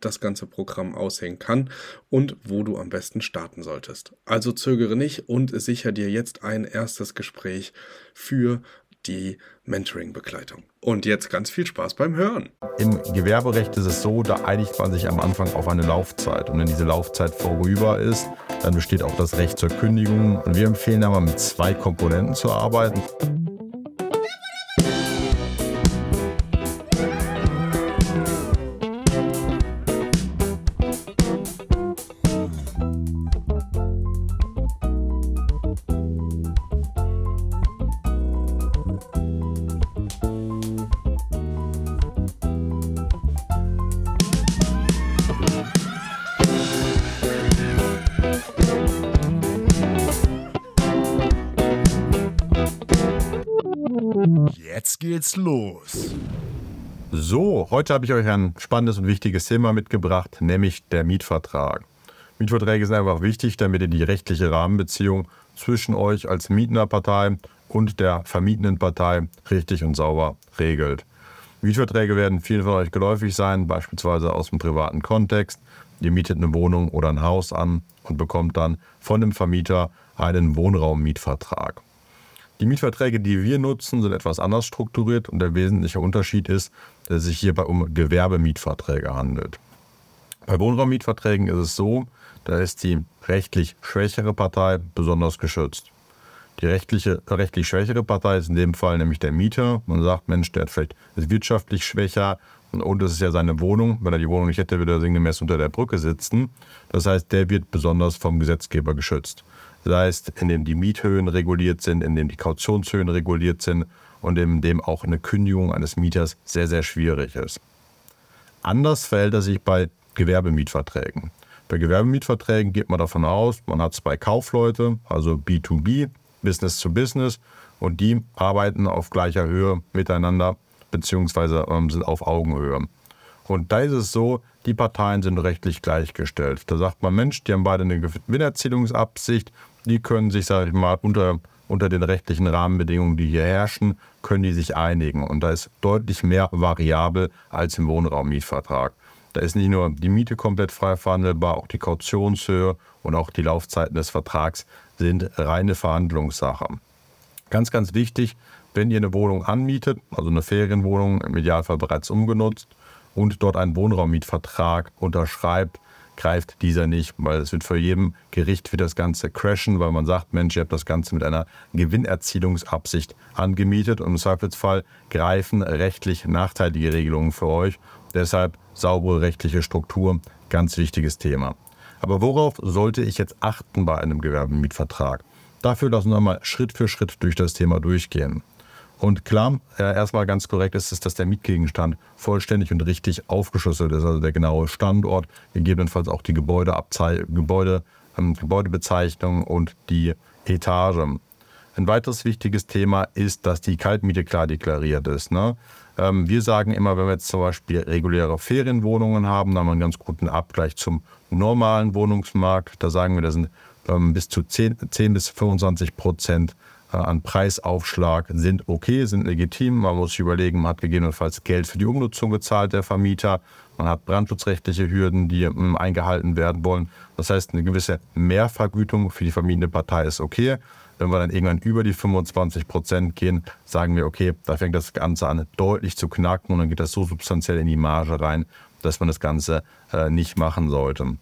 das ganze Programm aussehen kann und wo du am besten starten solltest. Also zögere nicht und sicher dir jetzt ein erstes Gespräch für die Mentoring-Begleitung. Und jetzt ganz viel Spaß beim Hören. Im Gewerberecht ist es so, da einigt man sich am Anfang auf eine Laufzeit. Und wenn diese Laufzeit vorüber ist, dann besteht auch das Recht zur Kündigung. Und wir empfehlen aber mit zwei Komponenten zu arbeiten. Geht's los. So, heute habe ich euch ein spannendes und wichtiges Thema mitgebracht, nämlich der Mietvertrag. Mietverträge sind einfach wichtig, damit ihr die rechtliche Rahmenbeziehung zwischen euch als mietender Partei und der vermietenden Partei richtig und sauber regelt. Mietverträge werden vielen von euch geläufig sein, beispielsweise aus dem privaten Kontext. Ihr mietet eine Wohnung oder ein Haus an und bekommt dann von dem Vermieter einen Wohnraummietvertrag. Die Mietverträge, die wir nutzen, sind etwas anders strukturiert und der wesentliche Unterschied ist, dass es sich hierbei um Gewerbemietverträge handelt. Bei Wohnraummietverträgen ist es so, da ist die rechtlich schwächere Partei besonders geschützt. Die rechtliche, rechtlich schwächere Partei ist in dem Fall nämlich der Mieter. Man sagt, Mensch, der vielleicht ist wirtschaftlich schwächer und es ist ja seine Wohnung. Wenn er die Wohnung nicht hätte, würde er sinngemäß unter der Brücke sitzen. Das heißt, der wird besonders vom Gesetzgeber geschützt sei es indem die Miethöhen reguliert sind, indem die Kautionshöhen reguliert sind und indem auch eine Kündigung eines Mieters sehr, sehr schwierig ist. Anders verhält er sich bei Gewerbemietverträgen. Bei Gewerbemietverträgen geht man davon aus, man hat zwei Kaufleute, also B2B, Business to Business, und die arbeiten auf gleicher Höhe miteinander, beziehungsweise ähm, sind auf Augenhöhe. Und da ist es so, die Parteien sind rechtlich gleichgestellt. Da sagt man, Mensch, die haben beide eine Gewinnerzielungsabsicht, die können sich, sage ich mal, unter, unter den rechtlichen Rahmenbedingungen, die hier herrschen, können die sich einigen. Und da ist deutlich mehr variabel als im Wohnraummietvertrag. Da ist nicht nur die Miete komplett frei verhandelbar, auch die Kautionshöhe und auch die Laufzeiten des Vertrags sind reine Verhandlungssache. Ganz, ganz wichtig, wenn ihr eine Wohnung anmietet, also eine Ferienwohnung im Idealfall bereits umgenutzt und dort einen Wohnraummietvertrag unterschreibt, greift dieser nicht, weil es wird für jedem Gericht für das Ganze crashen, weil man sagt, Mensch, ihr habt das Ganze mit einer Gewinnerzielungsabsicht angemietet und im Zweifelsfall greifen rechtlich nachteilige Regelungen für euch. Deshalb saubere rechtliche Struktur, ganz wichtiges Thema. Aber worauf sollte ich jetzt achten bei einem Gewerbemietvertrag? Dafür lassen wir mal Schritt für Schritt durch das Thema durchgehen. Und klar, äh, erstmal ganz korrekt ist es, dass der Mietgegenstand vollständig und richtig aufgeschlüsselt ist, also der genaue Standort, gegebenenfalls auch die Gebäudeabzei Gebäude, ähm, Gebäudebezeichnung und die Etage. Ein weiteres wichtiges Thema ist, dass die Kaltmiete klar deklariert ist. Ne? Ähm, wir sagen immer, wenn wir jetzt zum Beispiel reguläre Ferienwohnungen haben, dann haben wir einen ganz guten Abgleich zum normalen Wohnungsmarkt. Da sagen wir, da sind ähm, bis zu 10, 10 bis 25 Prozent an Preisaufschlag sind okay, sind legitim. Man muss sich überlegen, man hat gegebenenfalls Geld für die Umnutzung gezahlt, der Vermieter. Man hat brandschutzrechtliche Hürden, die ähm, eingehalten werden wollen. Das heißt, eine gewisse Mehrvergütung für die vermietende Partei ist okay. Wenn wir dann irgendwann über die 25 Prozent gehen, sagen wir, okay, da fängt das Ganze an deutlich zu knacken und dann geht das so substanziell in die Marge rein, dass man das Ganze äh, nicht machen sollte.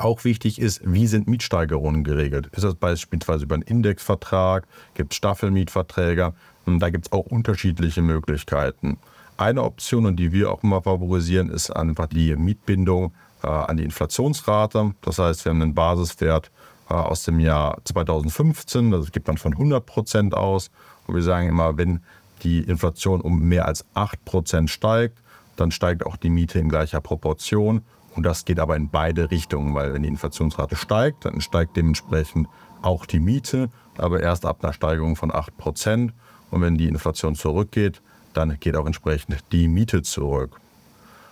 Auch wichtig ist, wie sind Mietsteigerungen geregelt? Ist das beispielsweise über einen Indexvertrag? Gibt es Staffelmietverträge? Und da gibt es auch unterschiedliche Möglichkeiten. Eine Option, und die wir auch immer favorisieren, ist einfach die Mietbindung äh, an die Inflationsrate. Das heißt, wir haben einen Basiswert äh, aus dem Jahr 2015, das gibt man von 100 Prozent aus. Und wir sagen immer, wenn die Inflation um mehr als 8 Prozent steigt, dann steigt auch die Miete in gleicher Proportion. Und das geht aber in beide Richtungen, weil wenn die Inflationsrate steigt, dann steigt dementsprechend auch die Miete, aber erst ab einer Steigerung von 8%. Und wenn die Inflation zurückgeht, dann geht auch entsprechend die Miete zurück.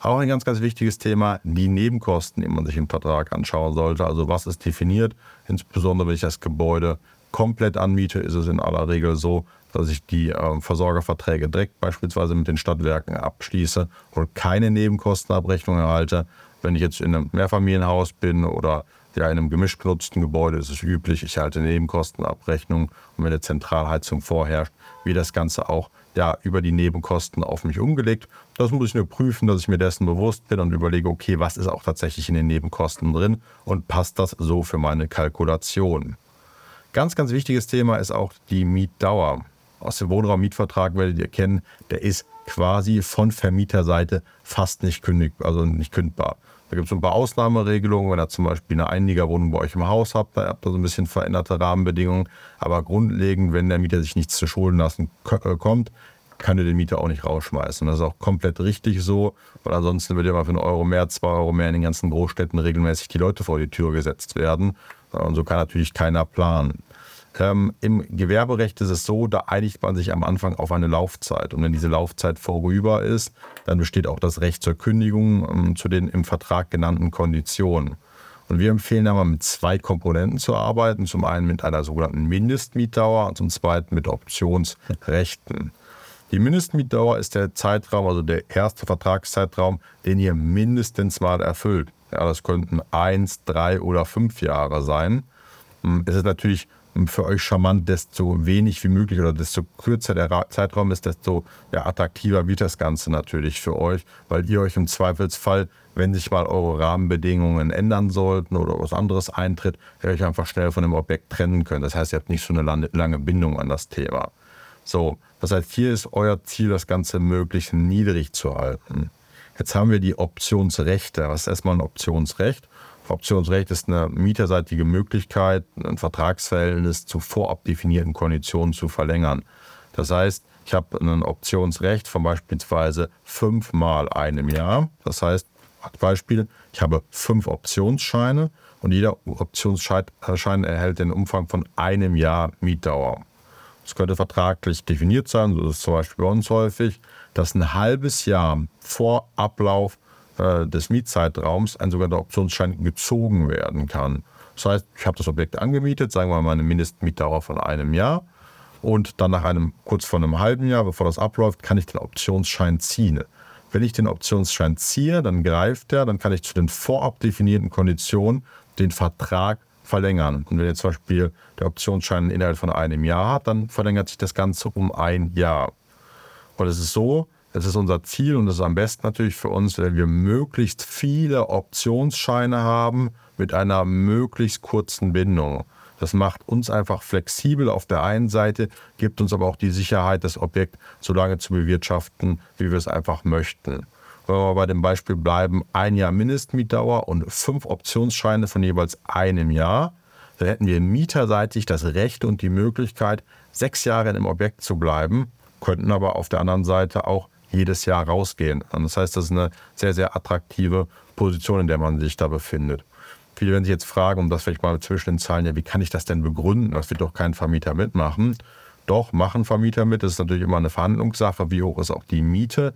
Auch ein ganz, ganz wichtiges Thema, die Nebenkosten, die man sich im Vertrag anschauen sollte. Also was ist definiert? Insbesondere wenn ich das Gebäude komplett anmiete, ist es in aller Regel so, dass ich die äh, Versorgerverträge direkt beispielsweise mit den Stadtwerken abschließe und keine Nebenkostenabrechnung erhalte. Wenn ich jetzt in einem Mehrfamilienhaus bin oder ja, in einem gemischt genutzten Gebäude ist es üblich, ich halte Nebenkostenabrechnung und wenn eine Zentralheizung vorherrscht, wird das Ganze auch ja, über die Nebenkosten auf mich umgelegt. Das muss ich nur prüfen, dass ich mir dessen bewusst bin und überlege, okay, was ist auch tatsächlich in den Nebenkosten drin und passt das so für meine Kalkulation. Ganz, ganz wichtiges Thema ist auch die Mietdauer. Aus dem Wohnraummietvertrag werdet ihr kennen, der ist quasi von Vermieterseite fast nicht kündigbar, also nicht kündbar. Da gibt es ein paar Ausnahmeregelungen, wenn ihr zum Beispiel eine Einliegerwohnung bei euch im Haus habt, da habt ihr so ein bisschen veränderte Rahmenbedingungen. Aber grundlegend, wenn der Mieter sich nichts zu Schulden lassen äh, kommt, kann ihr den Mieter auch nicht rausschmeißen. Und das ist auch komplett richtig so, weil ansonsten wird ja mal für einen Euro mehr, zwei Euro mehr in den ganzen Großstädten regelmäßig die Leute vor die Tür gesetzt werden. Und so kann natürlich keiner planen. Ähm, Im Gewerberecht ist es so, da einigt man sich am Anfang auf eine Laufzeit. Und wenn diese Laufzeit vorüber ist, dann besteht auch das Recht zur Kündigung ähm, zu den im Vertrag genannten Konditionen. Und wir empfehlen aber mit zwei Komponenten zu arbeiten. Zum einen mit einer sogenannten Mindestmietdauer und zum zweiten mit Optionsrechten. Die Mindestmietdauer ist der Zeitraum, also der erste Vertragszeitraum, den ihr mindestens mal erfüllt. Ja, das könnten eins, drei oder fünf Jahre sein. Hm, es ist natürlich für euch charmant, desto wenig wie möglich oder desto kürzer der Zeitraum ist, desto ja, attraktiver wird das Ganze natürlich für euch, weil ihr euch im Zweifelsfall, wenn sich mal eure Rahmenbedingungen ändern sollten oder was anderes eintritt, ihr euch einfach schnell von dem Objekt trennen könnt. Das heißt, ihr habt nicht so eine lange Bindung an das Thema. So, das heißt, hier ist euer Ziel, das Ganze möglichst niedrig zu halten. Jetzt haben wir die Optionsrechte. Was ist erstmal ein Optionsrecht? Optionsrecht ist eine mieterseitige Möglichkeit, ein Vertragsverhältnis zu vorab definierten Konditionen zu verlängern. Das heißt, ich habe ein Optionsrecht von beispielsweise fünfmal einem Jahr. Das heißt, als Beispiel, ich habe fünf Optionsscheine und jeder Optionsschein erhält den Umfang von einem Jahr Mietdauer. Das könnte vertraglich definiert sein, so ist es zum Beispiel bei uns häufig, dass ein halbes Jahr vor Ablauf äh, des Mietzeitraums ein sogenannter Optionsschein gezogen werden kann. Das heißt, ich habe das Objekt angemietet, sagen wir mal eine Mindestmietdauer von einem Jahr und dann nach einem kurz vor einem halben Jahr, bevor das abläuft, kann ich den Optionsschein ziehen. Wenn ich den Optionsschein ziehe, dann greift er, dann kann ich zu den vorab definierten Konditionen den Vertrag verlängern. Und wenn jetzt zum Beispiel der Optionsschein innerhalb von einem Jahr hat, dann verlängert sich das Ganze um ein Jahr. Und es ist so, das ist unser Ziel und das ist am besten natürlich für uns, wenn wir möglichst viele Optionsscheine haben mit einer möglichst kurzen Bindung. Das macht uns einfach flexibel auf der einen Seite, gibt uns aber auch die Sicherheit, das Objekt so lange zu bewirtschaften, wie wir es einfach möchten. Wenn wir bei dem Beispiel bleiben, ein Jahr Mindestmietdauer und fünf Optionsscheine von jeweils einem Jahr, dann hätten wir mieterseitig das Recht und die Möglichkeit, sechs Jahre im Objekt zu bleiben, könnten aber auf der anderen Seite auch jedes Jahr rausgehen. Und das heißt, das ist eine sehr, sehr attraktive Position, in der man sich da befindet. Viele werden sich jetzt fragen, um das vielleicht mal zwischen den Zahlen, ja, wie kann ich das denn begründen? Das wird doch kein Vermieter mitmachen. Doch, machen Vermieter mit. Das ist natürlich immer eine Verhandlungssache. Wie hoch ist auch die Miete,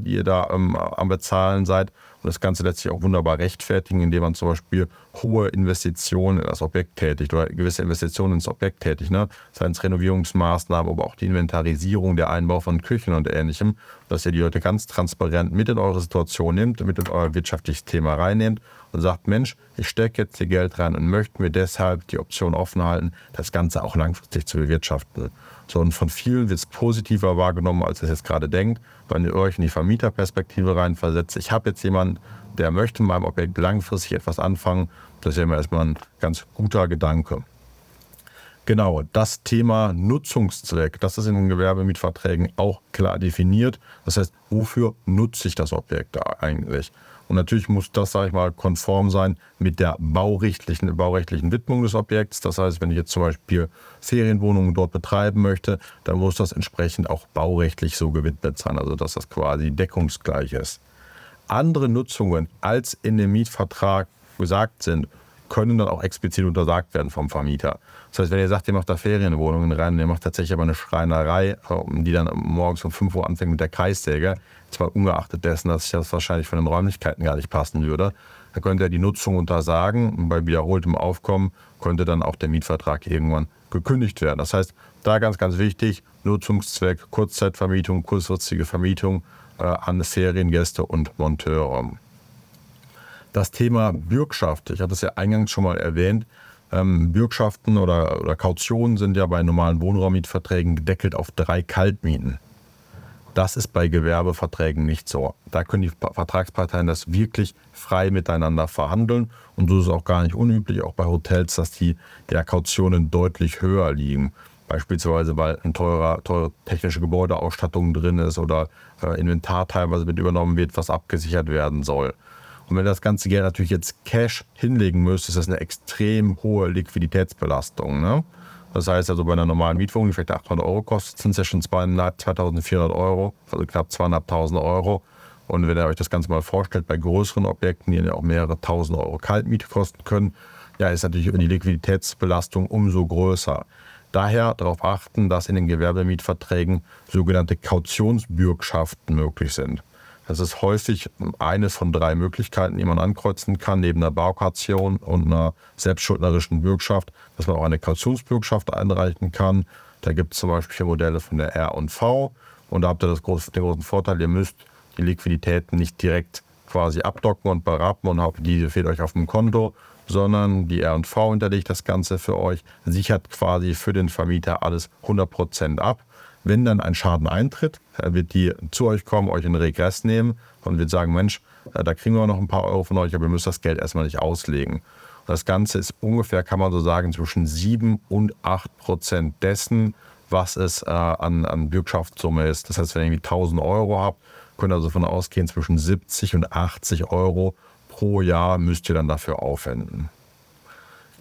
die ihr da ähm, am Bezahlen seid? Und das Ganze lässt sich auch wunderbar rechtfertigen, indem man zum Beispiel hohe Investitionen in das Objekt tätigt oder gewisse Investitionen ins Objekt tätigt. Ne? Seien es Renovierungsmaßnahmen, aber auch die Inventarisierung, der Einbau von Küchen und Ähnlichem, dass ihr die Leute ganz transparent mit in eure Situation nehmt, mit in euer wirtschaftliches Thema reinnehmt und sagt, Mensch, ich stecke jetzt hier Geld rein und möchte mir deshalb die Option offen halten, das Ganze auch langfristig zu bewirtschaften. So, und von vielen wird es positiver wahrgenommen, als ihr es jetzt gerade denkt, wenn ihr euch in die Vermieterperspektive reinversetzt. Ich habe jetzt jemanden, der möchte mit meinem Objekt langfristig etwas anfangen. Das ist ja erstmal ein ganz guter Gedanke. Genau, das Thema Nutzungszweck, das ist in den Gewerbemietverträgen auch klar definiert. Das heißt, wofür nutze ich das Objekt da eigentlich? Und natürlich muss das, sage ich mal, konform sein mit der baurechtlichen, baurechtlichen Widmung des Objekts. Das heißt, wenn ich jetzt zum Beispiel Ferienwohnungen dort betreiben möchte, dann muss das entsprechend auch baurechtlich so gewidmet sein, also dass das quasi deckungsgleich ist. andere Nutzungen als in dem Mietvertrag gesagt sind, können dann auch explizit untersagt werden vom Vermieter. Das heißt, wenn ihr sagt, ihr macht da Ferienwohnungen rein, ihr macht tatsächlich aber eine Schreinerei, die dann morgens um 5 Uhr anfängt mit der Kreissäge, zwar ungeachtet dessen, dass das wahrscheinlich von den Räumlichkeiten gar nicht passen würde, dann könnte er die Nutzung untersagen und bei wiederholtem Aufkommen könnte dann auch der Mietvertrag irgendwann gekündigt werden. Das heißt, da ganz, ganz wichtig, Nutzungszweck, Kurzzeitvermietung, kurzfristige Vermietung äh, an Feriengäste und Monteure. Das Thema Bürgschaft, ich hatte es ja eingangs schon mal erwähnt, ähm, Bürgschaften oder, oder Kautionen sind ja bei normalen Wohnraummietverträgen gedeckelt auf drei Kaltmieten. Das ist bei Gewerbeverträgen nicht so. Da können die Vertragsparteien das wirklich frei miteinander verhandeln. Und so ist es auch gar nicht unüblich, auch bei Hotels, dass die ja, Kautionen deutlich höher liegen. Beispielsweise, weil eine teure, teure technische Gebäudeausstattung drin ist oder äh, Inventar teilweise mit übernommen wird, was abgesichert werden soll. Und wenn das ganze Geld natürlich jetzt Cash hinlegen müsste, ist das eine extrem hohe Liquiditätsbelastung. Ne? Das heißt also bei einer normalen Mietwohnung, die vielleicht 800 Euro kostet, sind es ja schon 2400 Euro, also knapp 2.500 Euro. Und wenn ihr euch das Ganze mal vorstellt, bei größeren Objekten, die ja auch mehrere tausend Euro Kaltmiete kosten können, ja, ist natürlich die Liquiditätsbelastung umso größer. Daher darauf achten, dass in den Gewerbemietverträgen sogenannte Kautionsbürgschaften möglich sind. Das ist häufig eine von drei Möglichkeiten, die man ankreuzen kann, neben einer Baukation und einer selbstschuldnerischen Bürgschaft, dass man auch eine Kautionsbürgschaft einreichen kann. Da gibt es zum Beispiel Modelle von der R und V. Und da habt ihr das große, den großen Vorteil, ihr müsst die Liquiditäten nicht direkt quasi abdocken und berappen und habt die fehlt euch auf dem Konto, sondern die R&V hinterlegt das Ganze für euch, sichert quasi für den Vermieter alles 100% ab wenn dann ein Schaden eintritt, wird die zu euch kommen, euch in Regress nehmen und wird sagen, Mensch, äh, da kriegen wir noch ein paar Euro von euch, aber ihr müsst das Geld erstmal nicht auslegen. Und das Ganze ist ungefähr, kann man so sagen, zwischen 7 und 8 Prozent dessen, was es äh, an, an Bürgschaftssumme ist. Das heißt, wenn ihr irgendwie 1000 Euro habt, könnt ihr also davon ausgehen, zwischen 70 und 80 Euro pro Jahr müsst ihr dann dafür aufwenden.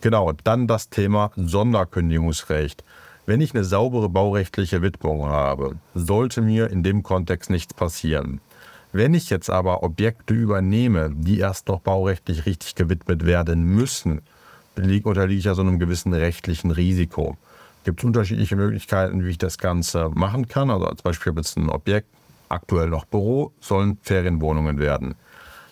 Genau, dann das Thema Sonderkündigungsrecht. Wenn ich eine saubere baurechtliche Widmung habe, sollte mir in dem Kontext nichts passieren. Wenn ich jetzt aber Objekte übernehme, die erst noch baurechtlich richtig gewidmet werden müssen, unterliege ich ja so einem gewissen rechtlichen Risiko. Es gibt unterschiedliche Möglichkeiten, wie ich das Ganze machen kann. Also als Beispiel habe ich ein Objekt, aktuell noch Büro, sollen Ferienwohnungen werden.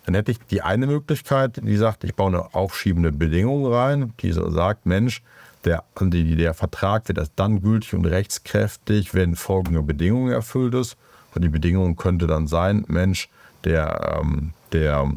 Dann hätte ich die eine Möglichkeit, die sagt, ich baue eine aufschiebende Bedingung rein, die so sagt, Mensch, der, der Vertrag wird erst dann gültig und rechtskräftig, wenn folgende Bedingungen erfüllt ist. Und die Bedingung könnte dann sein, Mensch, der, ähm, der,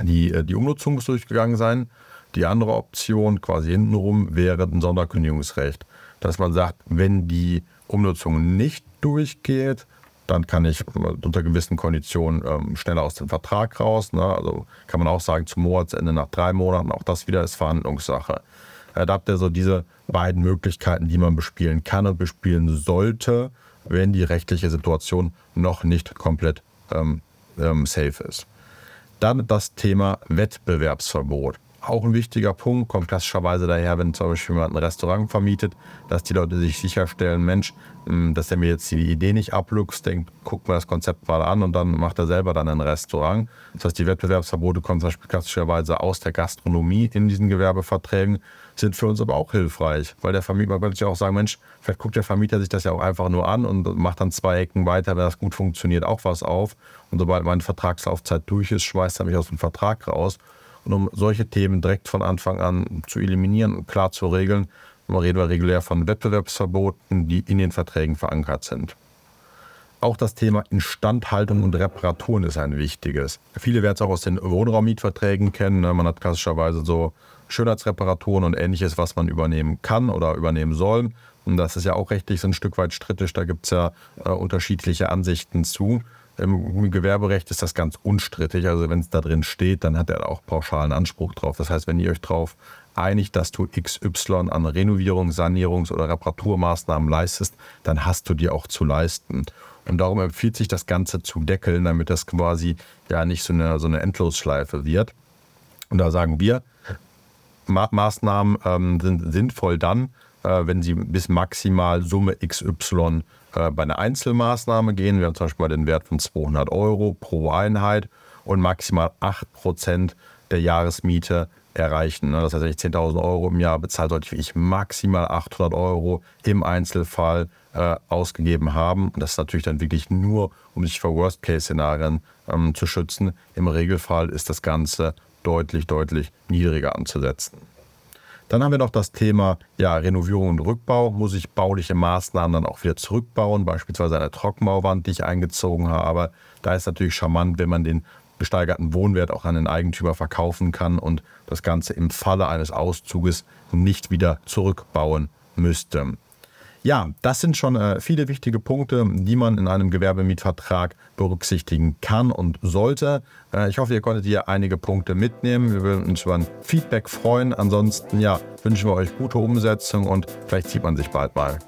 die, äh, die Umnutzung muss durchgegangen sein. Die andere Option, quasi hintenrum, wäre ein Sonderkündigungsrecht. Dass man sagt, wenn die Umnutzung nicht durchgeht, dann kann ich unter gewissen Konditionen ähm, schneller aus dem Vertrag raus. Ne? Also kann man auch sagen, zum Monatsende nach drei Monaten, auch das wieder ist Verhandlungssache. Ihr so diese beiden Möglichkeiten, die man bespielen kann und bespielen sollte, wenn die rechtliche Situation noch nicht komplett ähm, ähm, safe ist. Dann das Thema Wettbewerbsverbot. Auch ein wichtiger Punkt, kommt klassischerweise daher, wenn zum Beispiel jemand ein Restaurant vermietet, dass die Leute sich sicherstellen, Mensch, hm, dass er mir jetzt die Idee nicht abluchst, denkt, guckt mir das Konzept mal an und dann macht er selber dann ein Restaurant. Das heißt, die Wettbewerbsverbote kommen zum Beispiel klassischerweise aus der Gastronomie in diesen Gewerbeverträgen, sind für uns aber auch hilfreich, weil der Vermieter, man könnte sich auch sagen, Mensch, vielleicht guckt der Vermieter sich das ja auch einfach nur an und macht dann zwei Ecken weiter, wenn das gut funktioniert, auch was auf. Und sobald meine Vertragslaufzeit durch ist, schmeißt er mich aus dem Vertrag raus. Und um solche Themen direkt von Anfang an zu eliminieren und klar zu regeln, reden wir regulär von Wettbewerbsverboten, die in den Verträgen verankert sind. Auch das Thema Instandhaltung und Reparaturen ist ein wichtiges. Viele werden es auch aus den Wohnraummietverträgen kennen. Ne? Man hat klassischerweise so Schönheitsreparaturen und ähnliches, was man übernehmen kann oder übernehmen soll. Und das ist ja auch rechtlich so ein Stück weit strittig. Da gibt es ja äh, unterschiedliche Ansichten zu. Im Gewerberecht ist das ganz unstrittig. Also wenn es da drin steht, dann hat er auch pauschalen Anspruch drauf. Das heißt, wenn ihr euch darauf einigt, dass du XY an Renovierung, Sanierungs- oder Reparaturmaßnahmen leistest, dann hast du die auch zu leisten. Und darum empfiehlt sich das Ganze zu deckeln, damit das quasi ja nicht so eine, so eine Endlosschleife wird. Und da sagen wir, Ma Maßnahmen ähm, sind sinnvoll dann, äh, wenn sie bis maximal Summe XY äh, bei einer Einzelmaßnahme gehen. Wir haben zum Beispiel den Wert von 200 Euro pro Einheit und maximal 8% der Jahresmiete erreichen. Das heißt, wenn ich 10.000 Euro im Jahr bezahle, sollte ich maximal 800 Euro im Einzelfall äh, ausgegeben haben. Und das ist natürlich dann wirklich nur, um sich vor Worst-Case-Szenarien ähm, zu schützen. Im Regelfall ist das Ganze deutlich, deutlich niedriger anzusetzen. Dann haben wir noch das Thema ja, Renovierung und Rückbau. Muss ich bauliche Maßnahmen dann auch wieder zurückbauen, beispielsweise eine Trockenbauwand, die ich eingezogen habe. Da ist natürlich charmant, wenn man den gesteigerten Wohnwert auch an den Eigentümer verkaufen kann und das Ganze im Falle eines Auszuges nicht wieder zurückbauen müsste. Ja, das sind schon äh, viele wichtige Punkte, die man in einem Gewerbemietvertrag berücksichtigen kann und sollte. Äh, ich hoffe, ihr konntet hier einige Punkte mitnehmen. Wir würden uns über ein Feedback freuen. Ansonsten ja, wünschen wir euch gute Umsetzung und vielleicht sieht man sich bald mal.